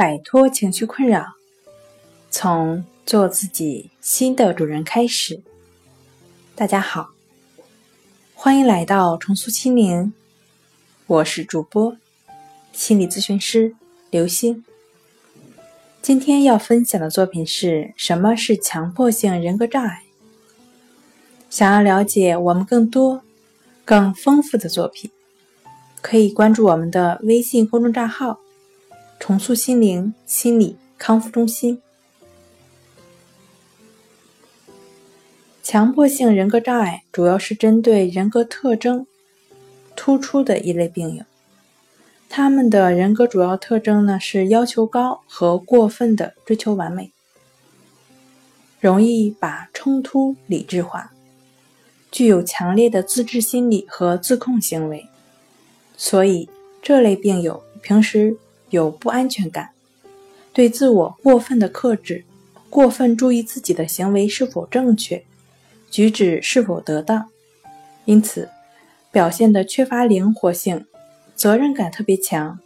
摆脱情绪困扰，从做自己新的主人开始。大家好，欢迎来到重塑心灵，我是主播心理咨询师刘星。今天要分享的作品是什么是强迫性人格障碍？想要了解我们更多、更丰富的作品，可以关注我们的微信公众账号。重塑心灵心理康复中心。强迫性人格障碍主要是针对人格特征突出的一类病友，他们的人格主要特征呢是要求高和过分的追求完美，容易把冲突理智化，具有强烈的自制心理和自控行为，所以这类病友平时。有不安全感，对自我过分的克制，过分注意自己的行为是否正确，举止是否得当，因此表现的缺乏灵活性，责任感特别强，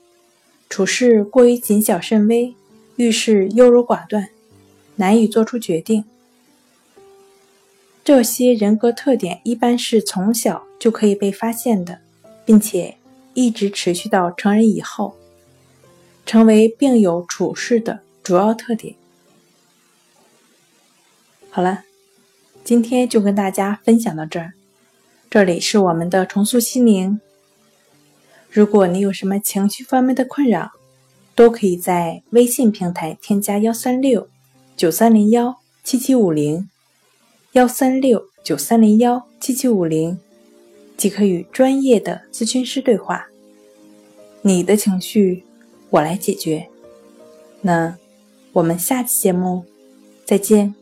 处事过于谨小慎微，遇事优柔寡断，难以做出决定。这些人格特点一般是从小就可以被发现的，并且一直持续到成人以后。成为病友处事的主要特点。好了，今天就跟大家分享到这儿。这里是我们的重塑心灵。如果你有什么情绪方面的困扰，都可以在微信平台添加幺三六九三零幺七七五零幺三六九三零幺七七五零，即可与专业的咨询师对话。你的情绪。我来解决。那我们下期节目再见。